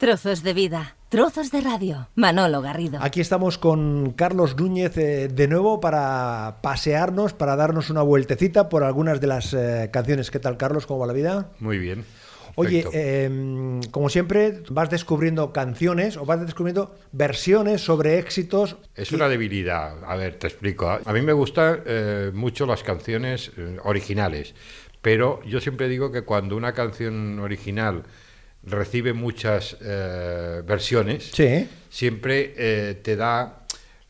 Trozos de vida, trozos de radio. Manolo Garrido. Aquí estamos con Carlos Núñez eh, de nuevo para pasearnos, para darnos una vueltecita por algunas de las eh, canciones. ¿Qué tal, Carlos? ¿Cómo va la vida? Muy bien. Oye, eh, como siempre, vas descubriendo canciones o vas descubriendo versiones sobre éxitos. Es una debilidad. A ver, te explico. A mí me gustan eh, mucho las canciones originales, pero yo siempre digo que cuando una canción original recibe muchas eh, versiones, Sí. siempre eh, te da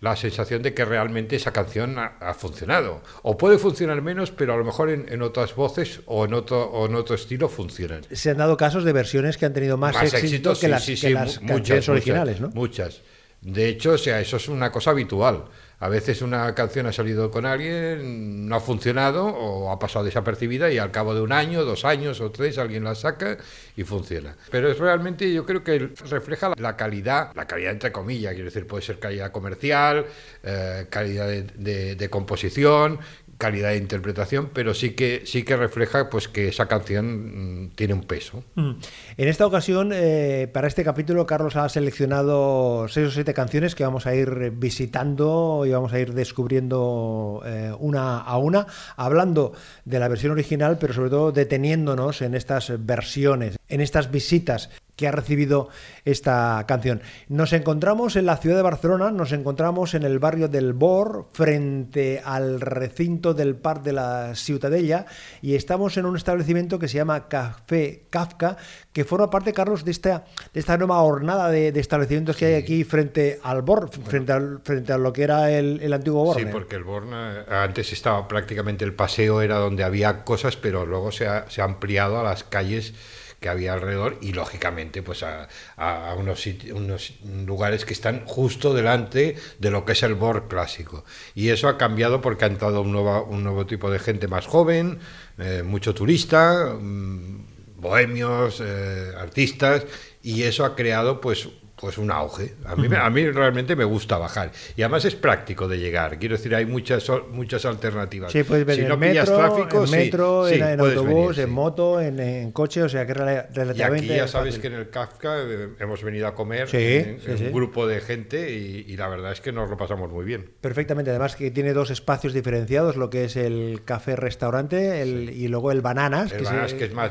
la sensación de que realmente esa canción ha, ha funcionado. O puede funcionar menos, pero a lo mejor en, en otras voces o en, otro, o en otro estilo funcionan. Se han dado casos de versiones que han tenido más, éxito éxitos, que sí, las, sí, que las canciones muchas, originales, muchas, ¿no? Muchas. De hecho, o sea, eso es una cosa habitual. A veces una canción ha salido con alguien, no ha funcionado o ha pasado desapercibida y al cabo de un año, dos años o tres alguien la saca y funciona. Pero es realmente, yo creo que refleja la calidad, la calidad entre comillas, quiero decir, puede ser calidad comercial, eh, calidad de, de- de composición, calidad de interpretación, pero sí que sí que refleja pues que esa canción mm, tiene un peso. Mm. En esta ocasión, eh, para este capítulo, Carlos ha seleccionado seis o siete canciones que vamos a ir visitando y vamos a ir descubriendo eh, una a una, hablando de la versión original, pero sobre todo deteniéndonos en estas versiones, en estas visitas que ha recibido esta canción. Nos encontramos en la ciudad de Barcelona, nos encontramos en el barrio del Bor, frente al recinto del Parc de la Ciutadella, y estamos en un establecimiento que se llama Café Kafka, que forma parte, Carlos, de esta, de esta nueva hornada de, de establecimientos que hay aquí frente al Bor, frente, al, frente a lo que era el, el antiguo Borne. Sí, porque el Borne antes estaba prácticamente el paseo era donde había cosas, pero luego se ha, se ha ampliado a las calles que había alrededor y lógicamente pues a, a unos, unos lugares que están justo delante de lo que es el Born clásico. Y eso ha cambiado porque ha entrado un nuevo, un nuevo tipo de gente más joven, eh, mucho turista, mm, bohemios, eh, artistas, y eso ha creado pues pues un auge. A mí, a mí realmente me gusta bajar. Y además es práctico de llegar. Quiero decir, hay muchas, muchas alternativas. Sí, puedes venir si no en metro, tráfico, en, sí, metro, sí, en, en puedes autobús, venir, en sí. moto, en, en coche, o sea que es rela- Y relativamente aquí ya sabes fácil. que en el Kafka eh, hemos venido a comer Sí, en, sí, en sí. un grupo de gente y, y la verdad es que nos lo pasamos muy bien. Perfectamente, además que tiene dos espacios diferenciados, lo que es el café-restaurante el- y luego el Bananas. El Bananas, que es más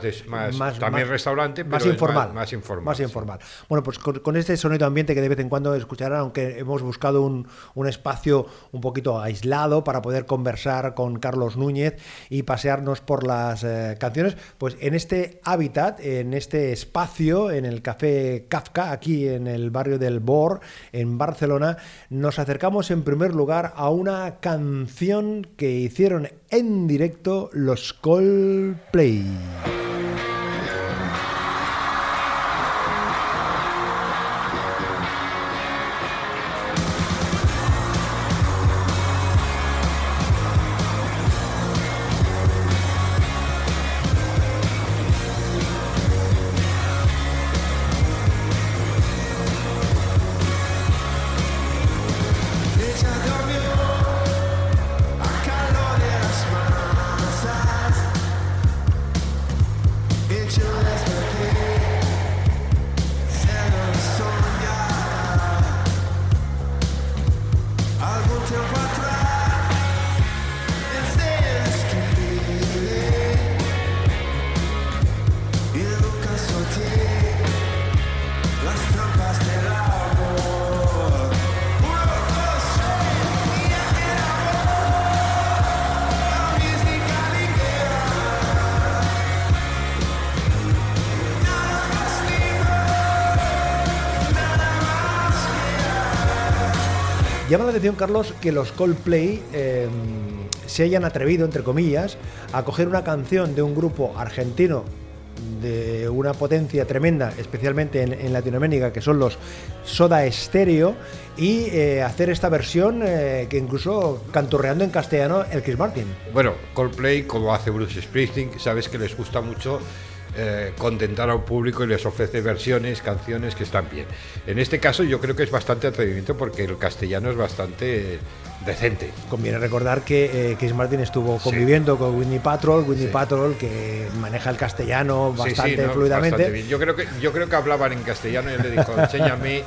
más- también restaurante, más pero es informal, más- más informal, Más sí. informal. Bueno, pues con, con este sonido ambiente que de vez en cuando escucharán, aunque hemos buscado un, espacio un poquito aislado para poder conversar con Carlos Núñez y pasearnos por las eh, canciones, pues en este hábitat, en este espacio, en el Café Kafka, aquí en el barrio del Bor, en Barcelona, nos acercamos en primer lugar a una canción que hicieron en directo los Coldplay. Llama la atención, Carlos, que los Coldplay eh, se hayan atrevido, entre comillas, a coger una canción de un grupo argentino de una potencia tremenda, especialmente en, Latinoamérica, que son los Soda Stereo, y eh, hacer esta versión eh, que incluso canturreando en castellano el Chris Martin. Bueno, Coldplay, como hace Bruce Springsteen, sabes que les gusta mucho eh, contentar a un público y les ofrece versiones, canciones que están bien. En este caso yo creo que es bastante atrevimiento porque el castellano es bastante decente. Conviene recordar que eh, Chris Martin estuvo conviviendo con Whitney Patrol, Whitney Sí. Patrol que maneja el castellano sí, bastante no, fluidamente. bastante bien. Yo creo que yo creo que hablaban en castellano y él le dijo, enséñame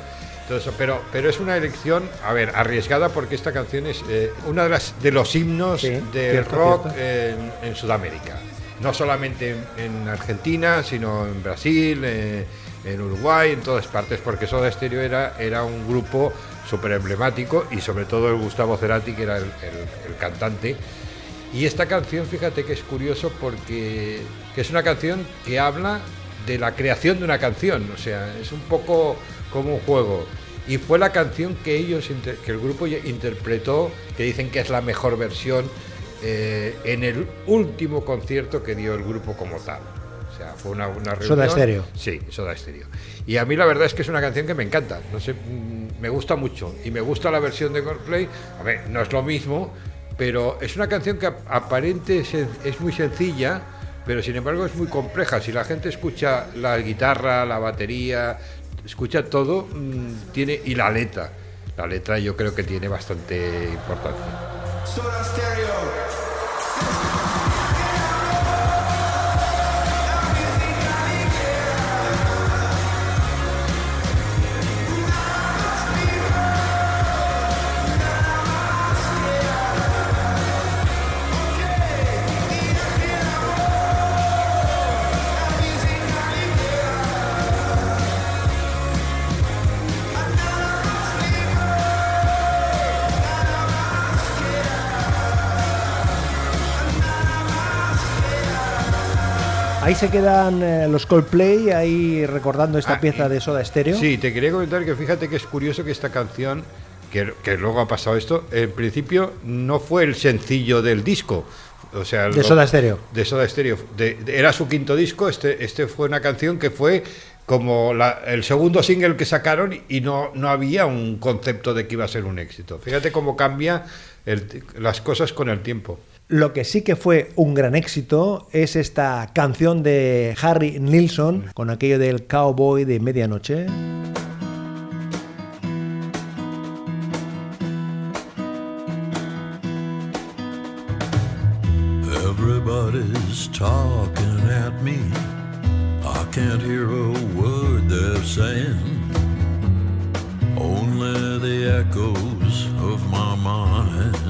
todo eso. Pero, pero es una elección, a ver, arriesgada porque esta canción es eh, una de las de los himnos Sí, del cierto, rock cierto. En, en Sudamérica. No solamente en, en Argentina, sino en Brasil, eh, en Uruguay, en todas partes, porque Soda Stereo era, era un grupo súper emblemático y sobre todo el Gustavo Cerati, que era el, el- el cantante. Y esta canción, fíjate que es curioso porque que es una canción que habla de la creación de una canción, o sea, es un poco como un juego. Y fue la canción que ellos, que el grupo interpretó, que dicen que es la mejor versión, eh, en el último concierto que dio el grupo como tal. O sea, fue una, una reunión. Soda Stereo. Sí, Soda Stereo. Y a mí la verdad es que es una canción que me encanta. No sé, mm, me gusta mucho. Y me gusta la versión de Coldplay. A ver, no es lo mismo, pero es una canción que ap- aparente es, es muy sencilla, pero sin embargo es muy compleja. Si la gente escucha la guitarra, la batería, escucha todo, mm, tiene y la letra. La letra yo creo que tiene bastante importancia. Soda Stereo. Se quedan eh, los Coldplay, ahí recordando esta Ah, pieza de Soda Stereo. Sí, te quería comentar que fíjate que es curioso que esta canción, que, que luego ha pasado esto, en principio no fue el sencillo del disco. O sea, De lo- Soda Stereo. De Soda Stereo. De- de- era su quinto disco, este, este fue una canción que fue como la- el segundo single que sacaron y no, no había un concepto de que iba a ser un éxito. Fíjate cómo cambia el- las cosas con el tiempo. Lo que sí que fue un gran éxito es esta canción de Harry Nilsson con aquello del cowboy de medianoche. Everybody's talking at me. I can't hear a word they're saying. Only the echoes of my mind.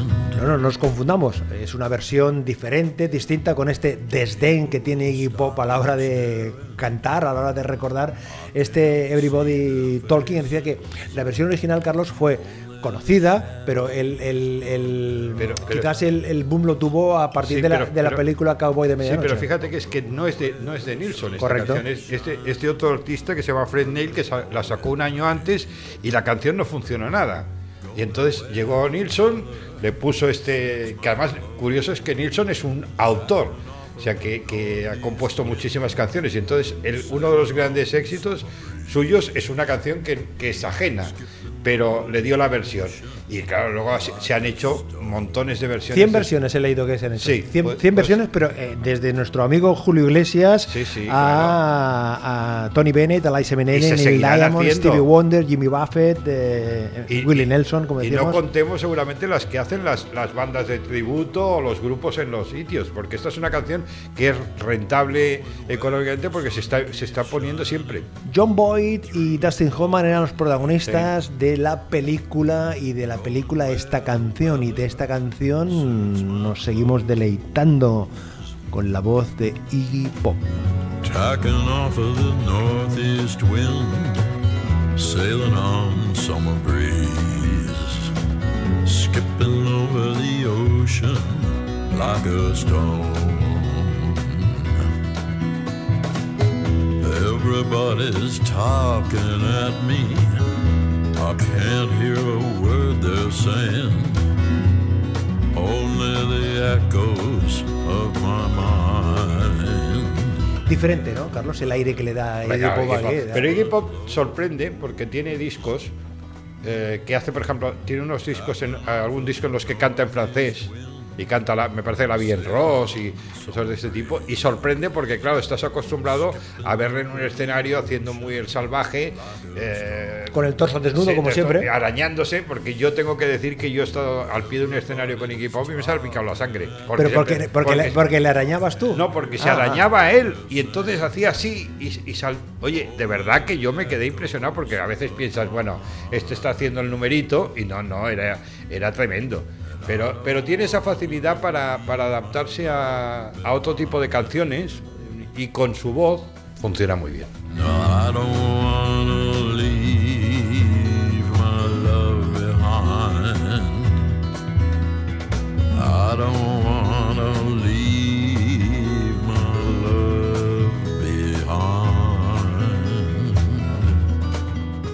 No, no nos confundamos, es una versión diferente, distinta con este desdén que tiene Iggy Pop a la hora de cantar, a la hora de recordar este Everybody Talking. Decía que la versión original, Carlos, fue conocida, pero el, el- el- Pero- pero- quizás el, el boom lo tuvo a partir Sí, de, la, pero- de la película Cowboy de Sí, Medianoche. pero fíjate que es que no es de, no es de Nilsson esta Correcto. canción, es este, este otro artista que se llama Fred Neil que la sacó un año antes y la canción no funcionó nada. Y entonces llegó Nilsson, le puso este, que además curioso es que Nilsson es un autor, o sea que, que ha compuesto muchísimas canciones y entonces el- uno de los grandes éxitos suyos es una canción que, que es ajena, pero le dio la versión. Y claro, luego se, se han hecho montones de versiones. 100 de- versiones he leído que se han hecho. Sí, 100, pues- 100 pues- versiones, pero eh, desde nuestro amigo Julio Iglesias Sí, sí, a, a Tony Bennett, a Liza Y se Neil Diamond, haciendo. Stevie Wonder, Jimmy Buffett, eh, Y- Willie y- Nelson, como y decíamos. no contemos seguramente las que hacen las, las bandas de tributo o los grupos en los sitios, porque esta es una canción que es rentable económicamente porque se está, se está poniendo siempre. John Boyd y Dustin Hoffman eran los protagonistas de la película y de la película esta canción y de esta canción nos seguimos deleitando con la voz de Iggy Pop. Tacking off of the northeast wind, sailing on summer breeze, skipping over the ocean like a stone. Everybody's talking at me. I can't hear a word they're saying. Only the echoes of my mind. Diferente, ¿no, Carlos? El aire que le da Iggy Pop Iggy aquí, Pop. ¿eh? Pero Iggy Pop sorprende porque tiene discos eh, que hace, por ejemplo, tiene unos discos, en, algún disco en los que canta en francés y canta, la, me parece la bien Ross y cosas de este tipo, y sorprende porque, claro, estás acostumbrado a verle en un escenario haciendo muy el salvaje. eh, Con el torso desnudo, sí, como siempre. Arañándose, porque yo tengo que decir que yo he estado al pie de un escenario con Iggy Pop y me se ha picado la sangre. Pero porque, porque, le, porque le arañabas tú. no, porque se Ah, arañaba a él y entonces hacía así y, y sal... Oye, de verdad que yo me quedé impresionado porque a veces piensas, bueno, este está haciendo el numerito y no, no, era, era tremendo. Pero, pero tiene esa facilidad para, para adaptarse a, a otro tipo de canciones y con su voz funciona muy bien.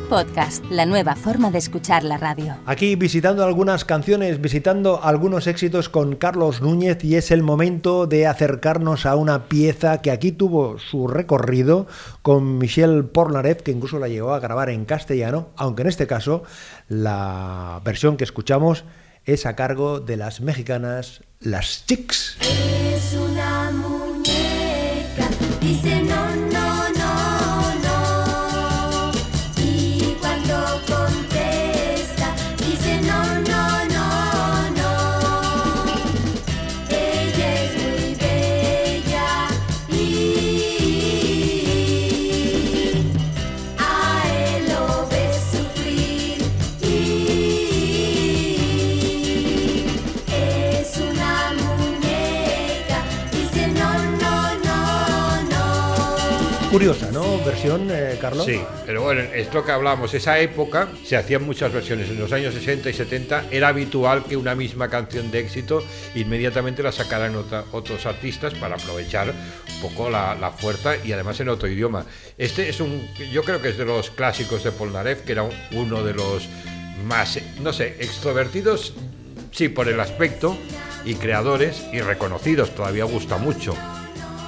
Podcast, la nueva forma de escuchar la radio. Aquí visitando algunas canciones, visitando algunos éxitos con Carlos Núñez y es el momento de acercarnos a una pieza que aquí tuvo su recorrido con Michel Pornarev, que incluso la llegó a grabar en castellano, aunque en este caso la versión que escuchamos es a cargo de las mexicanas Las Chicks. Es Curiosa, ¿no? Versión, eh, Carlos. Sí, pero bueno, es lo que hablamos. Esa época se hacían muchas versiones. En los años 60 y 70 era habitual que una misma canción de éxito inmediatamente la sacaran otros artistas para aprovechar un poco la, fuerza y además en otro idioma. Este es un, yo creo que es de los clásicos de Polnareff, que era un- uno de los más, no sé, extrovertidos, sí, por el aspecto, y creadores y reconocidos. Todavía gusta mucho.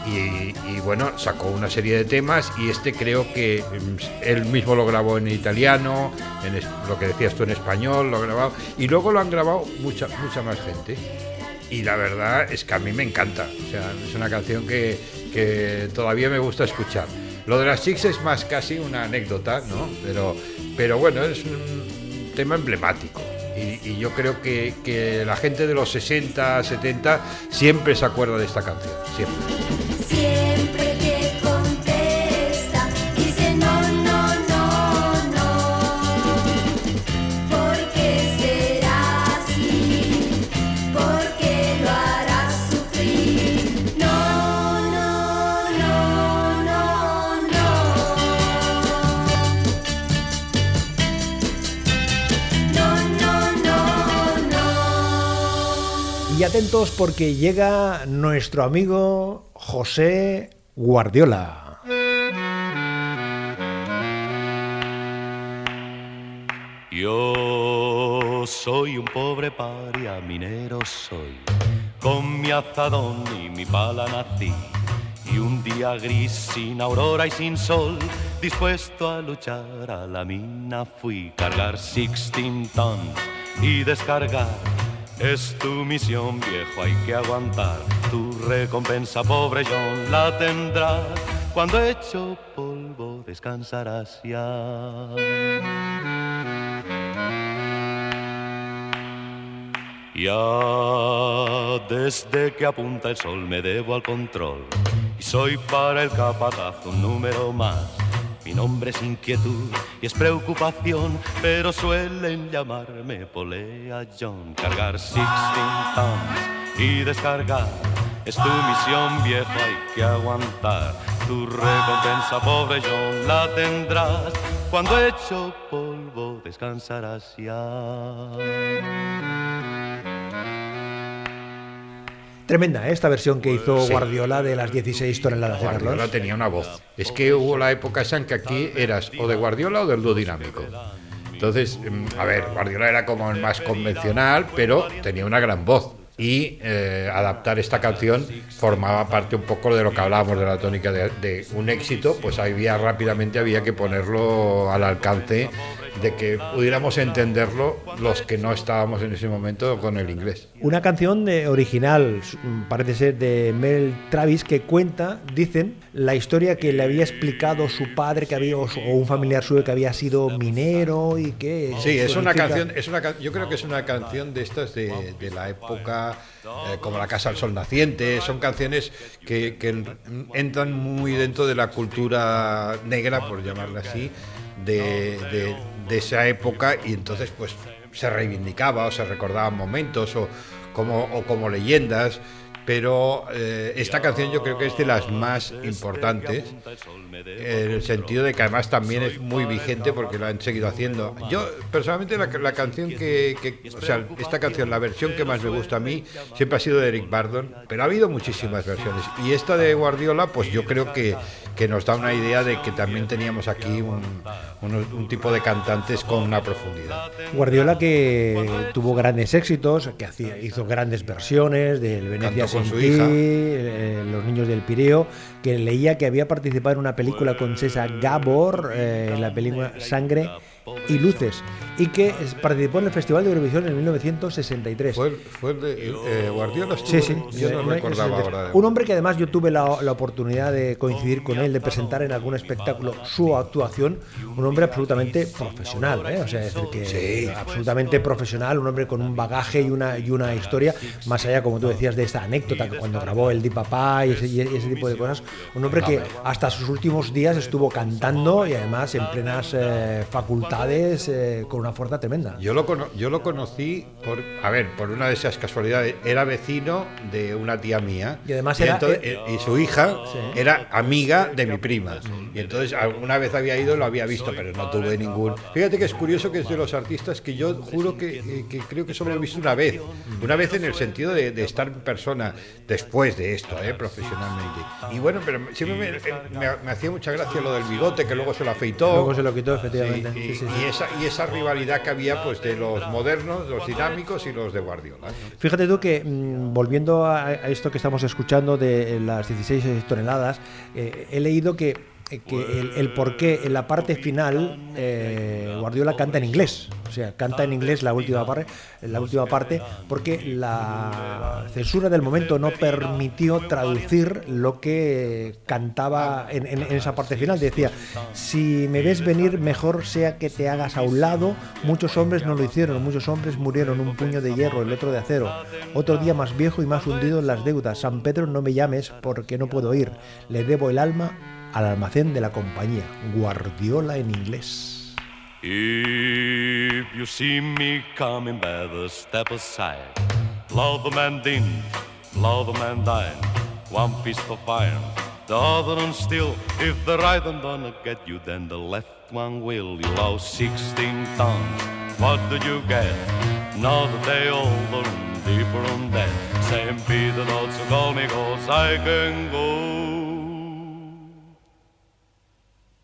Y, y, bueno, sacó una serie de temas y este creo que mm, él mismo lo grabó en italiano, en es- lo que decías tú en español, lo grabado y luego lo han grabado mucha, mucha más gente. Y la verdad es que a mí me encanta, o sea, es una canción que, que todavía me gusta escuchar. Lo de las chicas es más casi una anécdota, ¿no? Pero, pero bueno, es un tema emblemático. Y, y yo creo que, que la gente de los 60, 70 siempre se acuerda de esta canción. Siempre porque llega nuestro amigo José Guardiola. Yo soy un pobre paria, minero soy, con mi azadón y mi pala nací. Y un día gris, sin aurora y sin sol, dispuesto a luchar a la mina fui. Cargar 16 tons y descargar, es tu misión viejo, hay que aguantar. Tu recompensa, pobre John, la tendrás. Cuando hecho polvo descansarás ya. Ya desde que apunta el sol me debo al control y soy para el capataz un número más. Mi nombre es inquietud y es preocupación, pero suelen llamarme Polea John. Cargar 16 tons y descargar es tu misión vieja, hay que aguantar. Tu recompensa, pobre John, la tendrás. Cuando hecho polvo descansarás ya. Tremenda ¿eh? esta versión que hizo Sí. Guardiola de las 16 toneladas de Guardiola Carlos. tenía una voz. Es que hubo la época esa en que aquí eras o de Guardiola o del dúo dinámico. Entonces, mm, a ver, Guardiola era como el más convencional, pero tenía una gran voz. Y eh, adaptar esta canción formaba parte un poco de lo que hablábamos de la tónica de, de un éxito, pues había rápidamente había que ponerlo al alcance de que pudiéramos entenderlo los que no estábamos en ese momento con el inglés. Una canción de- original, parece ser de Mel Travis, que cuenta, dicen, la historia que le había explicado su padre que había, o un familiar suyo que había sido minero y que... Sí, es una canción, es una, yo creo que es una canción de estas de, de la época, eh, como La Casa al Sol Naciente, son canciones que, que en- entran muy dentro de la cultura negra, por llamarla así, de, de- de esa época y entonces pues se reivindicaba o se recordaban momentos o como, o como leyendas. Pero eh, esta canción yo creo que es de las más importantes, en el sentido de que además también es muy vigente porque lo han seguido haciendo. Yo, personalmente, la, la canción que, que- O sea, esta canción, la versión que más me gusta a mí, siempre ha sido de Eric Bardon, pero ha habido muchísimas versiones. Y esta de Guardiola, pues yo creo que, que nos da una idea de que también teníamos aquí un, un- un tipo de cantantes con una profundidad. Guardiola que tuvo grandes éxitos, que hacía, hizo grandes versiones del Venecia con su hija. eh, Los niños del Pireo, que leía que había participado en una película con César Gabor, eh, en la película Sangre y Luces, y que participó en el Festival de Eurovisión en 1963. ¿Fue, el- fue el de eh, Guardiola? Sí, sí. Yo no Eh, recordaba ahora. Un hombre que además yo tuve la, la oportunidad de coincidir con él, de presentar en algún espectáculo su actuación. Un hombre absolutamente profesional, ¿eh? o sea, es decir, que absolutamente profesional, un hombre con un bagaje y una, y una historia, más allá, como tú decías, de esta anécdota que cuando grabó el Di Papá y ese, y ese tipo de cosas. Un hombre que hasta sus últimos días estuvo cantando y además en plenas eh, facultades eh, con una fuerza tremenda. Yo lo, cono- yo lo conocí por, a ver, por una de esas casualidades. Era vecino de una tía mía. Y además era- entonces- eh, y su hija Sí. era amiga de mi prima. Y entonces alguna vez había ido, lo había visto, pero no tuve ningún. Fíjate que es curioso que es de los artistas que yo juro que, eh, que creo que solo he visto una vez. Una vez en el sentido de, de estar en persona después de esto, eh, profesionalmente. Y bueno, pero siempre me, eh, me- me hacía mucha gracia lo del bigote, que luego se lo afeitó. Luego se lo quitó, Sí, efectivamente. y, Sí, sí, y sí. esa, y esa rivalidad que había pues de los modernos, los dinámicos y los de Guardiola. Fíjate tú que, mm, volviendo a, a esto que estamos escuchando de las 16 toneladas, eh, he leído que, eh, que el, el en la parte final eh, Guardiola canta en inglés. O sea, canta en inglés la última, parte, la última parte porque la censura del momento no permitió traducir lo que cantaba en- en esa parte final. Decía, si me ves venir, mejor sea que te hagas a un lado. Muchos hombres no lo hicieron, muchos hombres murieron, un puño de hierro, el otro de acero. Otro día más viejo y más hundido en las deudas. San Pedro, no me llames porque no puedo ir. Le debo el alma al almacén de la compañía. Guardiola en inglés. If you see me coming, better step aside. Love the man din, love the man dine. One fist of iron, the other one steel. If the right one gonna get you, then the left one will. You lost 16 tons. What did you get? Another day older and deeper on that. St. Peter not so call me cause I can go.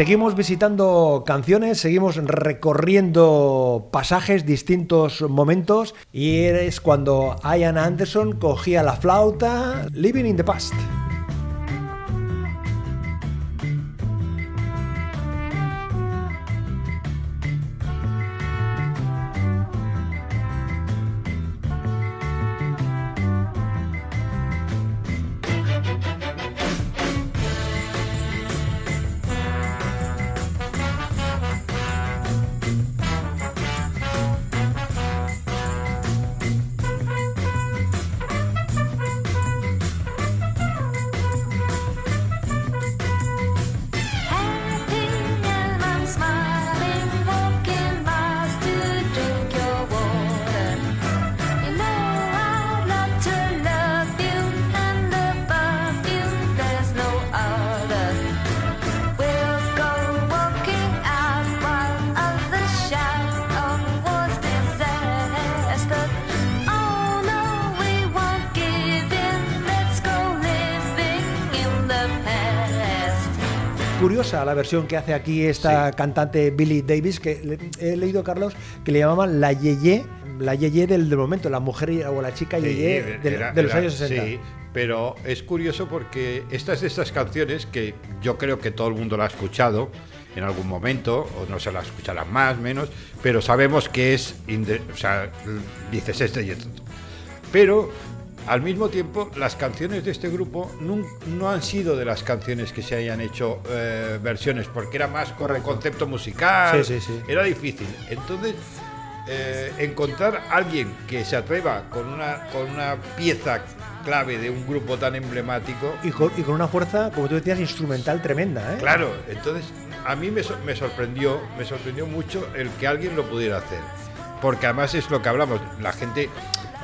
Seguimos visitando canciones, seguimos recorriendo pasajes, distintos momentos, y es cuando Ian Anderson cogía la flauta, Living in the Past. Curiosa la versión que hace aquí esta Sí. cantante Billie Davis, que le- he leído, Carlos, que le llamaban la Yeye, la Yeye del, del momento, la mujer o la chica Sí, Yeye era- de los era- años 60. Sí, pero es curioso porque esta es de estas canciones que yo creo que todo el mundo la ha escuchado en algún momento, o no se la escucharán más, menos, pero sabemos que es, o sea, dices este y esto. Pero al mismo tiempo, las canciones de este grupo no, han sido de las canciones que se hayan hecho eh, versiones, porque era más como concepto musical, Sí, sí, sí. era difícil. Entonces, eh, encontrar a alguien que se atreva con una, con una pieza clave de un grupo tan emblemático, Y con, y con una fuerza, como tú decías, instrumental tremenda. ¿eh? claro, entonces a mí me, so- me sorprendió, me sorprendió mucho el que alguien lo pudiera hacer. Porque además es lo que hablamos, la gente,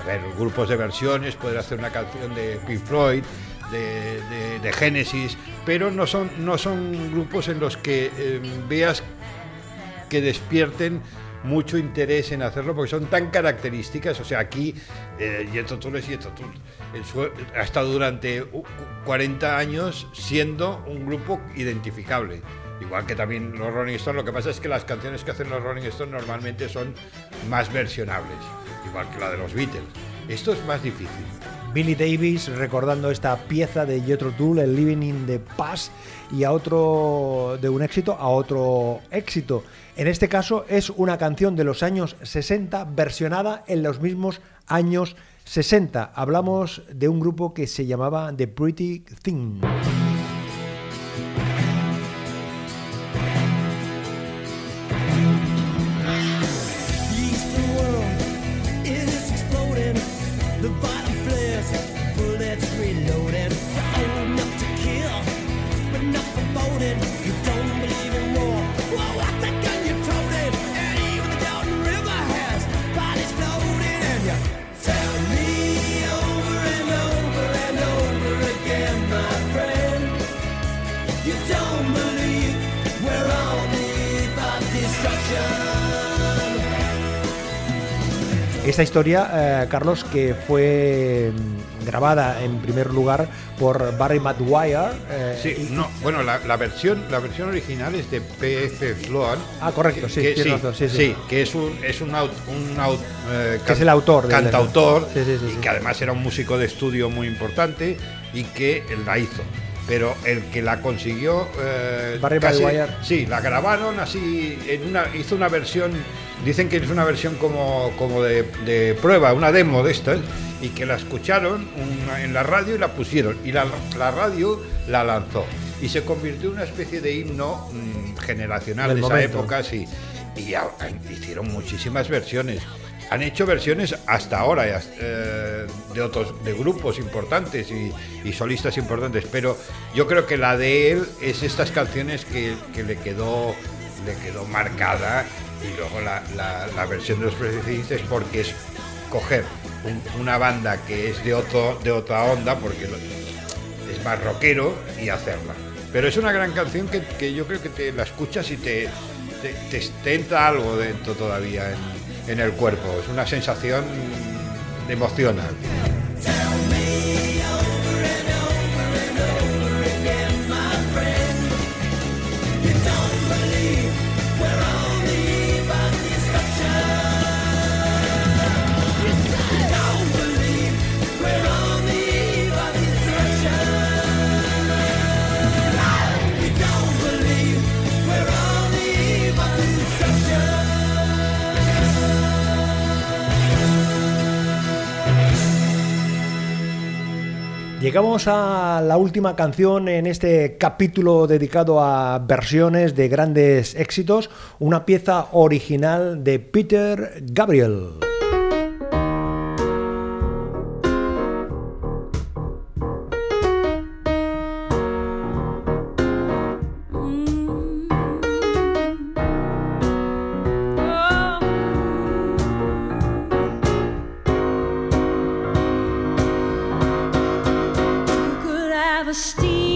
ver, grupos de versiones, poder hacer una canción de Pink Floyd, de, de- Genesis, pero no son, no son grupos en los que eh, veas que despierten mucho interés en hacerlo porque son tan características. O sea, aquí eh, Jethro Tull es Jethro Tull. Ha estado durante uh, 40 años siendo un grupo identificable. Igual que también los Rolling Stones, lo que pasa es que las canciones que hacen los Rolling Stones normalmente son más versionables, igual que la de los Beatles. Esto es más difícil. Billy Davis recordando esta pieza de Jethro Tull, el Living in the Past, y a otro de un éxito a otro éxito. En este caso es una canción de los años 60 versionada en los mismos años 60. Hablamos de un grupo que se llamaba The Pretty Thing. Esta historia, eh, Carlos, que fue mm, grabada en primer lugar por Barry Maguire. eh, Sí, y- no, bueno, la, la versión, la versión original es de P.F. Sloan. Ah, correcto, sí, que, razón, sí, sí. que es un, es un, aut- un aut- eh, Que es el autor cantautor, Sí, sí, sí, y sí. que además era un músico de estudio muy importante y que él la hizo. Pero el que la consiguió. eh, Barry casi-. Sí, la grabaron así, en una, hizo una versión, dicen que es una versión como, como de, de prueba, una demo de estas, y que la escucharon una- en la radio y la pusieron, y la, la radio la lanzó. Y se convirtió en una especie de himno mm, generacional Del de esa época, sí. Y hicieron muchísimas versiones. Han hecho versiones hasta ahora eh, de otros de grupos importantes y, solistas importantes, pero yo creo que la de él es estas canciones que, que le quedó le quedó marcada y luego la, la- versión de los precedentes porque es coger un- una banda que es de otro de otra onda porque lo- es más rockero y hacerla. Pero es una gran canción que, que yo creo que te la escuchas y te, te, te- algo dentro todavía en el cuerpo. Es una sensación emocional. Llegamos a la última canción en este capítulo dedicado a versiones de grandes éxitos, una pieza original de Peter Gabriel. Have a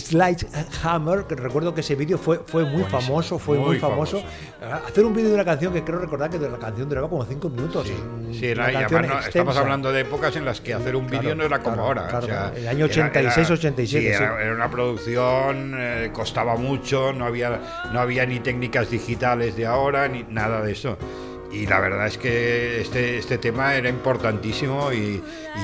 Sledgehammer, que recuerdo que ese vídeo fue, fue muy Buenísimo, famoso, fue muy, muy famoso. Ah, Hacer un vídeo de una canción que creo recordar que la canción duraba como 5 minutos. Sí, Mm, sí, era- una canción no- estamos hablando de épocas en las que hacer un vídeo Claro, no era como claro, ahora. claro, o sea. El año era- 86, era- 87, sí, sí. Era, era una producción, eh, costaba mucho, no había, no había ni técnicas digitales de ahora, ni nada de eso. Y la verdad es que este, este tema era importantísimo y,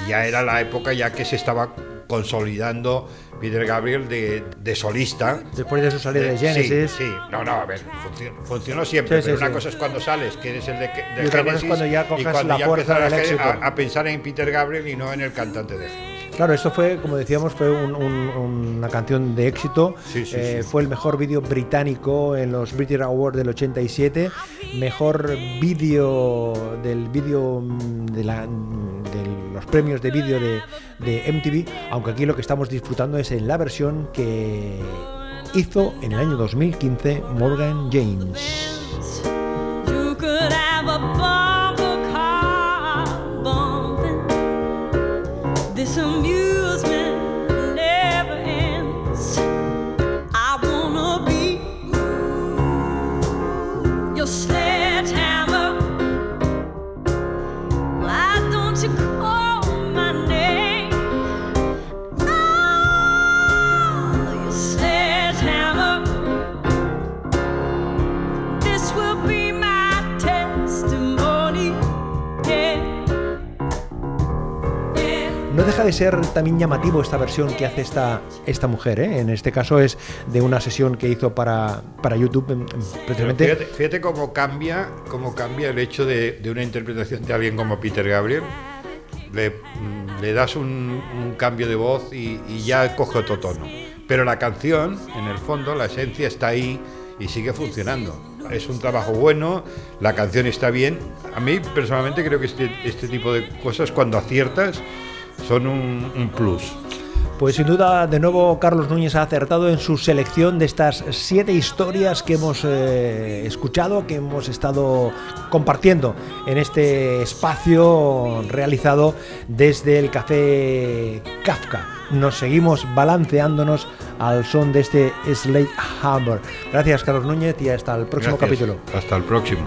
y ya era la época ya que se estaba consolidando Peter Gabriel de, de solista. Después de su salida de Eh, sí, Genesis. Sí, no, no, a ver, funcionó, funcionó siempre, Sí, sí, pero una sí. cosa es cuando sales, que eres el de, de Y otra cosa es Genesis, cuando ya y coges cuando la ya fuerza a éxito. a, a pensar en Peter Gabriel y no en el cantante de Genesis. Claro, esto fue, como decíamos, fue un- un- una canción de éxito. Sí, sí, Eh, sí. Fue el mejor vídeo británico en los British Awards del 87. Mejor vídeo del vídeo mm, de, los premios de vídeo de, de MTV. Aunque aquí lo que estamos disfrutando es en la versión que hizo en el año 2015 Morgan James. Ser también llamativo esta versión que hace esta, esta mujer. ¿eh? En este caso es de una sesión que hizo para, para YouTube, precisamente. Fíjate, fíjate cómo cambia, cómo cambia el hecho de, de una interpretación de alguien como Peter Gabriel. Le, mm, le das un, un cambio de voz y, y ya coge otro tono. Pero la canción, en el fondo, la esencia está ahí y sigue funcionando. Es un trabajo bueno, la canción está bien. A mí personalmente creo que este, este tipo de cosas cuando aciertas son un, un plus. Pues sin duda, de nuevo, Carlos Núñez ha acertado en su selección de estas siete historias que hemos eh, escuchado, que hemos estado compartiendo en este espacio realizado desde el Café Kafka. Nos seguimos balanceándonos al son de este Slate Hammer. Gracias, Carlos Núñez, y hasta el próximo Gracias. capítulo. Hasta el próximo.